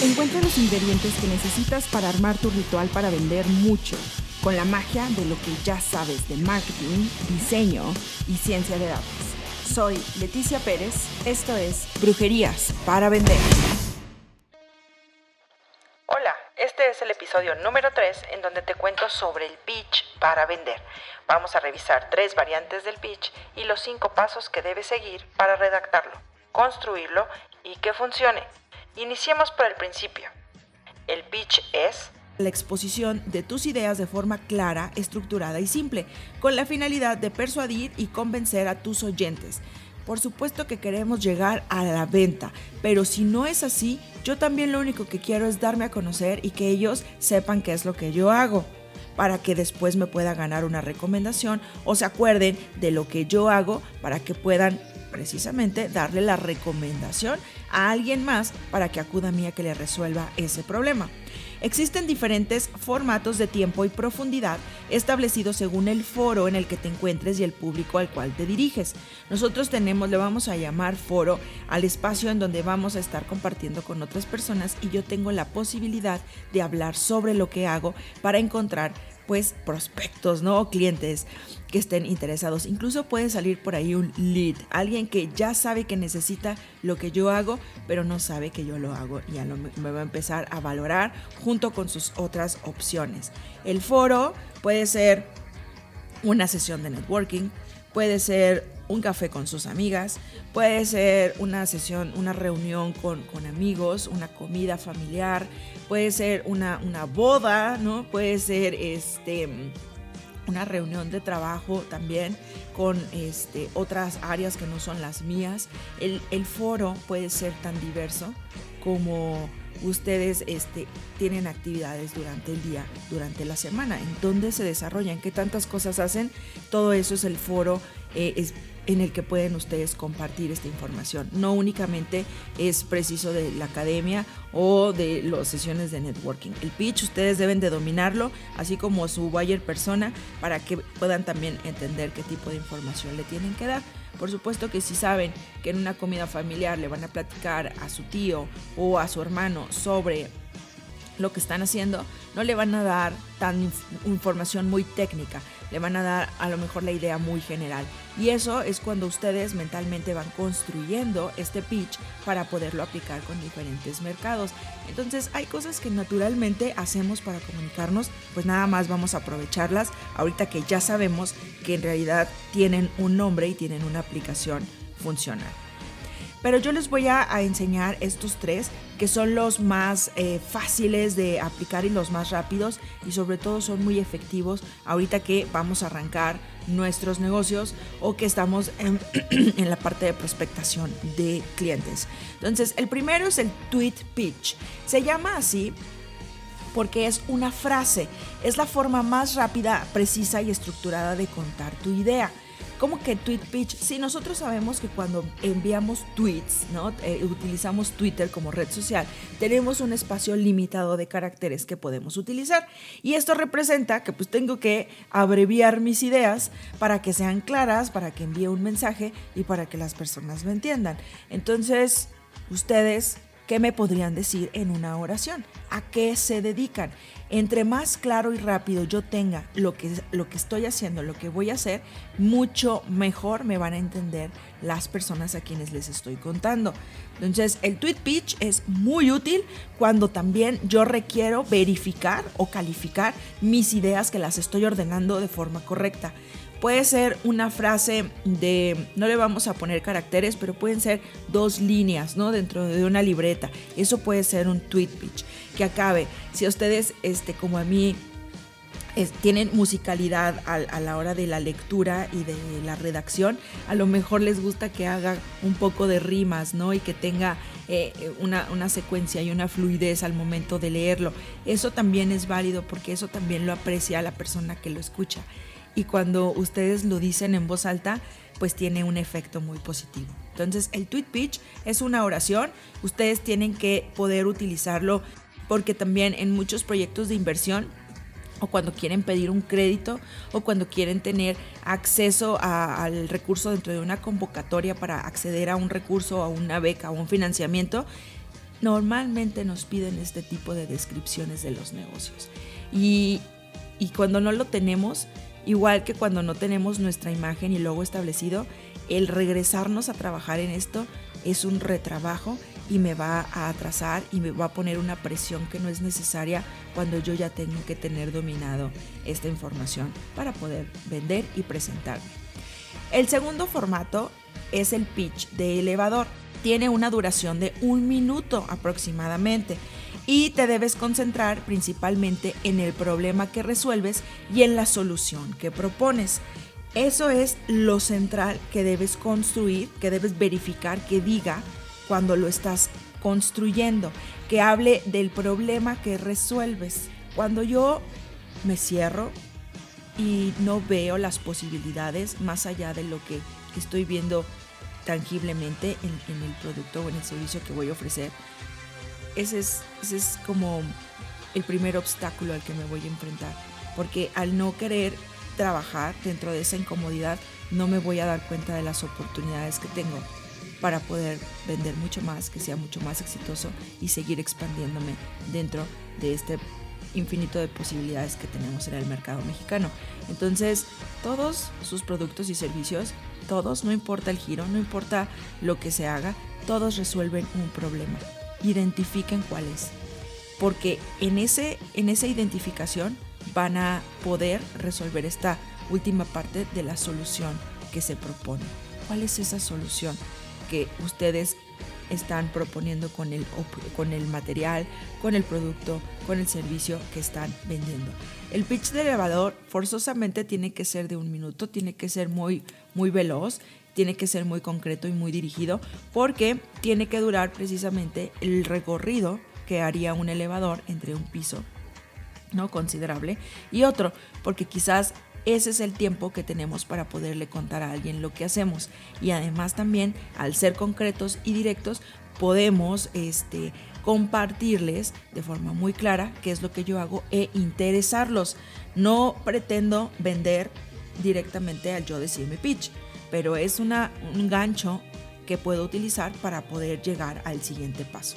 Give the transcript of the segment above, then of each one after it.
Encuentra los ingredientes que necesitas para armar tu ritual para vender mucho, con la magia de lo que ya sabes de marketing, diseño y ciencia de datos. Soy Leticia Pérez, esto es Brujerías para Vender. Hola, este es el episodio número 3 en donde te cuento sobre el pitch para vender. Vamos a revisar tres variantes del pitch y los cinco pasos que debes seguir para redactarlo, construirlo y que funcione. Iniciemos por el principio. El pitch es la exposición de tus ideas de forma clara, estructurada y simple, con la finalidad de persuadir y convencer a tus oyentes. Por supuesto que queremos llegar a la venta, pero si no es así, yo también lo único que quiero es darme a conocer y que ellos sepan qué es lo que yo hago, para que después me pueda ganar una recomendación o se acuerden de lo que yo hago para que puedan precisamente darle la recomendación a alguien más para que acuda a mí a que le resuelva ese problema. Existen diferentes formatos de tiempo y profundidad establecidos según el foro en el que te encuentres y el público al cual te diriges. Nosotros tenemos, le vamos a llamar foro al espacio en donde vamos a estar compartiendo con otras personas y yo tengo la posibilidad de hablar sobre lo que hago para encontrar pues prospectos, ¿no? clientes que estén interesados. Incluso puede salir por ahí un lead, alguien que ya sabe que necesita lo que yo hago, pero no sabe que yo lo hago y ya me va a empezar a valorar junto con sus otras opciones. El foro puede ser una sesión de networking, puede ser un café con sus amigas, puede ser una sesión, una reunión con, amigos, una comida familiar, puede ser una, una boda, ¿no? Puede ser este una reunión de trabajo también con este, otras áreas que no son las mías. El, el foro puede ser tan diverso como ustedes este, tienen actividades durante el día, durante la semana, en dónde se desarrollan, qué tantas cosas hacen, todo eso es el foro, eh, en el que pueden ustedes compartir esta información. No únicamente es preciso de la academia o de las sesiones de networking. El pitch ustedes deben de dominarlo, así como su buyer persona, para que puedan también entender qué tipo de información le tienen que dar. Por supuesto que si saben que en una comida familiar le van a platicar a su tío o a su hermano sobre lo que están haciendo, no le van a dar tan información muy técnica, le van a dar a lo mejor la idea muy general. Y eso es cuando ustedes mentalmente van construyendo este pitch para poderlo aplicar con diferentes mercados. Entonces hay cosas que naturalmente hacemos para comunicarnos, pues nada más vamos a aprovecharlas ahorita que ya sabemos que en realidad tienen un nombre y tienen una aplicación funcional. Pero yo les voy a, enseñar estos tres que son los más eh, fáciles de aplicar y los más rápidos y sobre todo son muy efectivos ahorita que vamos a arrancar nuestros negocios o que estamos en, en la parte de prospectación de clientes. Entonces, el primero es el tweet pitch. Se llama así porque es una frase, es la forma más rápida, precisa y estructurada de contar tu idea. ¿Cómo que tweet pitch? Sí, nosotros sabemos que cuando enviamos tweets, ¿no? Eh, utilizamos Twitter como red social, tenemos un espacio limitado de caracteres que podemos utilizar. Y esto representa que pues tengo que abreviar mis ideas para que sean claras, para que envíe un mensaje y para que las personas me entiendan. Entonces, ustedes ¿Qué me podrían decir en una oración? ¿A qué se dedican? Entre más claro y rápido yo tenga lo que, lo que estoy haciendo, lo que voy a hacer, mucho mejor me van a entender las personas a quienes les estoy contando. Entonces, el tweet pitch es muy útil cuando también yo requiero verificar o calificar mis ideas que las estoy ordenando de forma correcta. Puede ser una frase de, no le vamos a poner caracteres, pero pueden ser dos líneas, ¿no? Dentro de una libreta. Eso puede ser un tweet pitch que acabe. Si ustedes, este, como a mí, tienen musicalidad a, la hora de la lectura y de la redacción, a lo mejor les gusta que haga un poco de rimas, ¿no? Y que tenga eh, una, una, secuencia y una fluidez al momento de leerlo. Eso también es válido porque eso también lo aprecia la persona que lo escucha y cuando ustedes lo dicen en voz alta, pues tiene un efecto muy positivo. Entonces, el tweet pitch es una oración, ustedes tienen que poder utilizarlo porque también en muchos proyectos de inversión o cuando quieren pedir un crédito o cuando quieren tener acceso al recurso dentro de una convocatoria para acceder a un recurso, a una beca o un financiamiento, normalmente nos piden este tipo de descripciones de los negocios. Y cuando no lo tenemos, igual que cuando no tenemos nuestra imagen y logo establecido, el regresarnos a trabajar en esto es un retrabajo y me va a atrasar y me va a poner una presión que no es necesaria cuando yo ya tengo que tener dominado esta información para poder vender y presentarme. El segundo formato es el pitch de elevador. Tiene una duración de un minuto aproximadamente y te debes concentrar principalmente en el problema que resuelves y en la solución que propones. Eso es lo central que debes construir, que debes verificar que diga cuando lo estás construyendo, que hable del problema que resuelves. Cuando yo me cierro y no veo las posibilidades más allá de lo que estoy viendo tangiblemente en, el producto o en el servicio que voy a ofrecer, ese es, es como el primer obstáculo al que me voy a enfrentar. Porque al no querer trabajar dentro de esa incomodidad, no me voy a dar cuenta de las oportunidades que tengo para poder vender mucho más, que sea mucho más exitoso y seguir expandiéndome dentro de este infinito de posibilidades que tenemos en el mercado mexicano. Entonces, todos sus productos y servicios, todos, no importa el giro, no importa lo que se haga, todos resuelven un problema. Identifiquen cuál es. Porque en, ese, en esa identificación van a poder resolver esta última parte de la solución que se propone. ¿Cuál es esa solución? que ustedes están proponiendo con el, con el material, con el producto, con el servicio que están vendiendo. El pitch de elevador forzosamente tiene que ser de un minuto, tiene que ser muy, muy veloz, tiene que ser muy concreto y muy dirigido, porque tiene que durar precisamente el recorrido que haría un elevador entre un piso no considerable y otro, porque quizás ese es el tiempo que tenemos para poderle contar a alguien lo que hacemos. Y además también, al ser concretos y directos, podemos este, compartirles de forma muy clara qué es lo que yo hago e interesarlos. No pretendo vender directamente al yo decirme pitch, pero es una, un gancho que puedo utilizar para poder llegar al siguiente paso.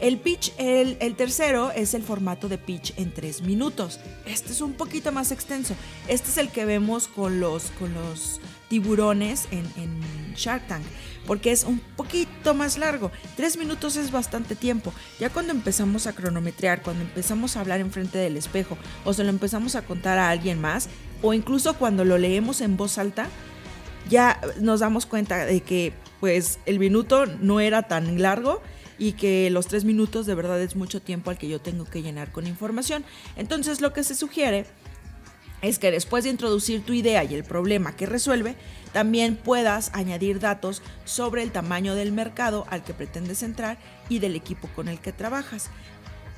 El pitch, el, tercero es el formato de pitch en tres minutos. Este es un poquito más extenso. Este es el que vemos con los, con los tiburones en, en Shark Tank, porque es un poquito más largo. Tres minutos es bastante tiempo. Ya cuando empezamos a cronometrear, cuando empezamos a hablar enfrente del espejo, o se lo empezamos a contar a alguien más, o incluso cuando lo leemos en voz alta, ya nos damos cuenta de que pues el minuto no era tan largo y que los tres minutos de verdad es mucho tiempo al que yo tengo que llenar con información. Entonces lo que se sugiere es que después de introducir tu idea y el problema que resuelve, también puedas añadir datos sobre el tamaño del mercado al que pretendes entrar y del equipo con el que trabajas.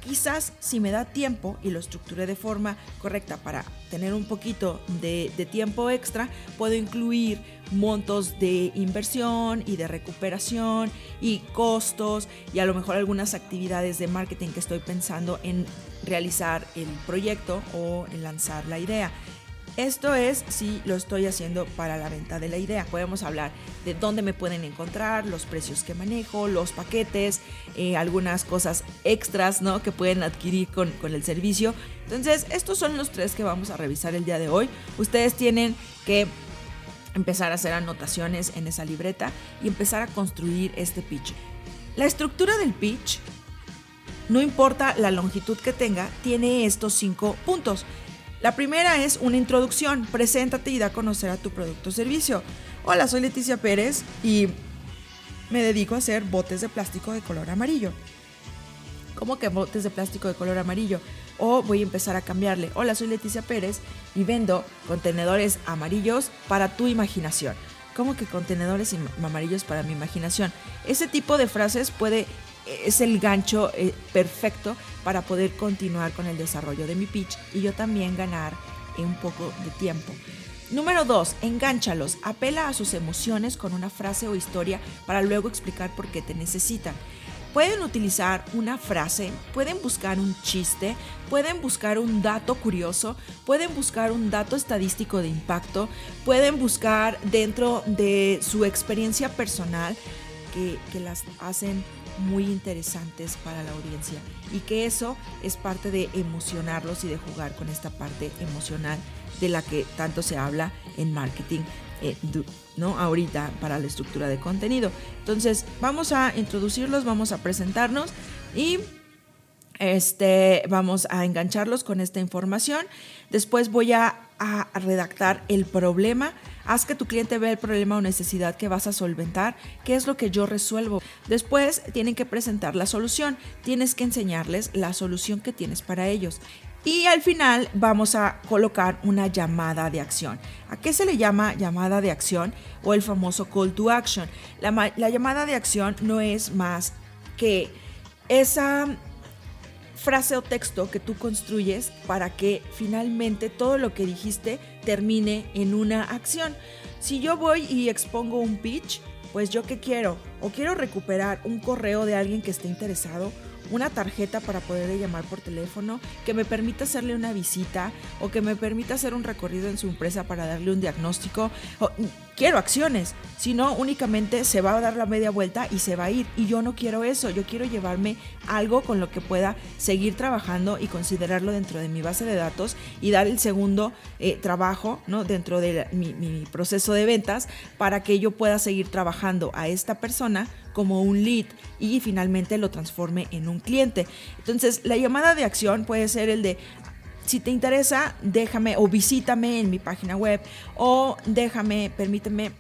Quizás si me da tiempo y lo estructuré de forma correcta para tener un poquito de, tiempo extra, puedo incluir montos de inversión y de recuperación y costos y a lo mejor algunas actividades de marketing que estoy pensando en realizar el proyecto o en lanzar la idea. Esto es si lo estoy haciendo para la venta de la idea. Podemos hablar de dónde me pueden encontrar, los precios que manejo, los paquetes, eh, algunas cosas extras ¿no? que pueden adquirir con, con el servicio. Entonces, estos son los tres que vamos a revisar el día de hoy. Ustedes tienen que empezar a hacer anotaciones en esa libreta y empezar a construir este pitch. La estructura del pitch, no importa la longitud que tenga, tiene estos cinco puntos. La primera es una introducción. Preséntate y da a conocer a tu producto o servicio. Hola, soy Leticia Pérez y me dedico a hacer botes de plástico de color amarillo. ¿Cómo que botes de plástico de color amarillo? O voy a empezar a cambiarle. Hola, soy Leticia Pérez y vendo contenedores amarillos para tu imaginación. ¿Cómo que contenedores amarillos para mi imaginación? Ese tipo de frases puede es el gancho eh, perfecto para poder continuar con el desarrollo de mi pitch y yo también ganar un poco de tiempo. Número 2. Engánchalos. Apela a sus emociones con una frase o historia para luego explicar por qué te necesitan. Pueden utilizar una frase, pueden buscar un chiste, pueden buscar un dato curioso, pueden buscar un dato estadístico de impacto, pueden buscar dentro de su experiencia personal que, que las hacen muy interesantes para la audiencia y que eso es parte de emocionarlos y de jugar con esta parte emocional de la que tanto se habla en marketing, eh, ¿no? Ahorita para la estructura de contenido. Entonces, vamos a introducirlos, vamos a presentarnos y este, vamos a engancharlos con esta información. Después voy a, redactar el problema. Haz que tu cliente vea el problema o necesidad que vas a solventar, qué es lo que yo resuelvo. Después tienen que presentar la solución. Tienes que enseñarles la solución que tienes para ellos. Y al final vamos a colocar una llamada de acción. ¿A qué se le llama llamada de acción o el famoso call to action? La llamada de acción no es más que esa frase o texto que tú construyes para que finalmente todo lo que dijiste termine en una acción. Si yo voy y expongo un pitch, pues yo qué quiero? O quiero recuperar un correo de alguien que esté interesado una tarjeta para poderle llamar por teléfono, que me permita hacerle una visita o que me permita hacer un recorrido en su empresa para darle un diagnóstico. Quiero acciones, si no únicamente se va a dar la media vuelta y se va a ir. Y yo no quiero eso, yo quiero llevarme algo con lo que pueda seguir trabajando y considerarlo dentro de mi base de datos y dar el segundo eh, trabajo ¿no? dentro de mi proceso de ventas para que yo pueda seguir trabajando a esta persona como un lead y finalmente lo transforme en un cliente. Entonces, la llamada de acción puede ser el de, si te interesa, déjame o visítame en mi página web o déjame, permíteme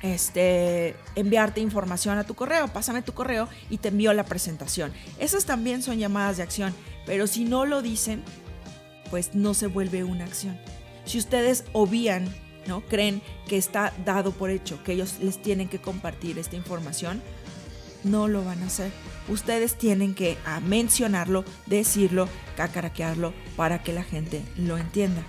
este, enviarte información a tu correo, pásame tu correo y te envío la presentación. Esas también son llamadas de acción, pero si no lo dicen, pues no se vuelve una acción. Si ustedes obvían ¿no? Creen que está dado por hecho, que ellos les tienen que compartir esta información, no lo van a hacer. Ustedes tienen que mencionarlo, decirlo, cacaraquearlo para que la gente lo entienda.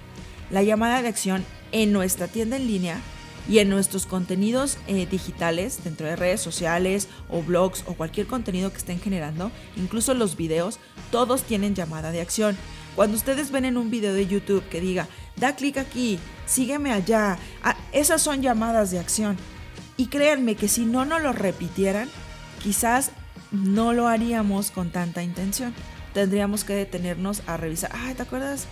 La llamada de acción en nuestra tienda en línea y en nuestros contenidos eh, digitales, dentro de redes sociales o blogs o cualquier contenido que estén generando, incluso los videos, todos tienen llamada de acción. Cuando ustedes ven en un video de YouTube que diga, da clic aquí, sígueme allá, ah, esas son llamadas de acción. Y créanme que si no nos lo repitieran, quizás no lo haríamos con tanta intención. Tendríamos que detenernos a revisar, ay, ¿te acuerdas?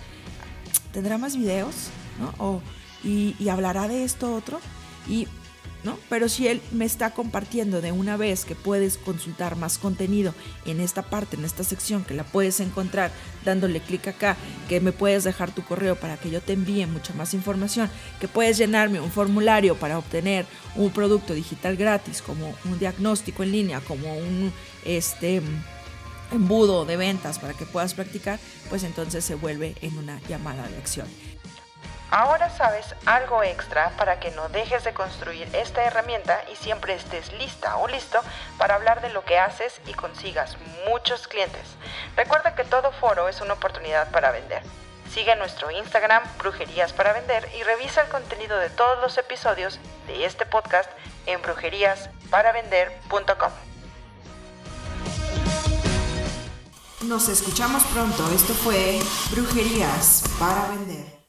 ¿Tendrá más videos? ¿No? y, y hablará de esto otro. Y ¿no? Pero si él me está compartiendo de una vez que puedes consultar más contenido en esta parte, en esta sección, que la puedes encontrar dándole clic acá, que me puedes dejar tu correo para que yo te envíe mucha más información, que puedes llenarme un formulario para obtener un producto digital gratis, como un diagnóstico en línea, como un este embudo de ventas para que puedas practicar, pues entonces se vuelve en una llamada de acción. Ahora sabes algo extra para que no dejes de construir esta herramienta y siempre estés lista o listo para hablar de lo que haces y consigas muchos clientes. Recuerda que todo foro es una oportunidad para vender. Sigue nuestro Instagram Brujerías para Vender y revisa el contenido de todos los episodios de este podcast en brujeríasparavender.com. Nos escuchamos pronto. Esto fue Brujerías para Vender.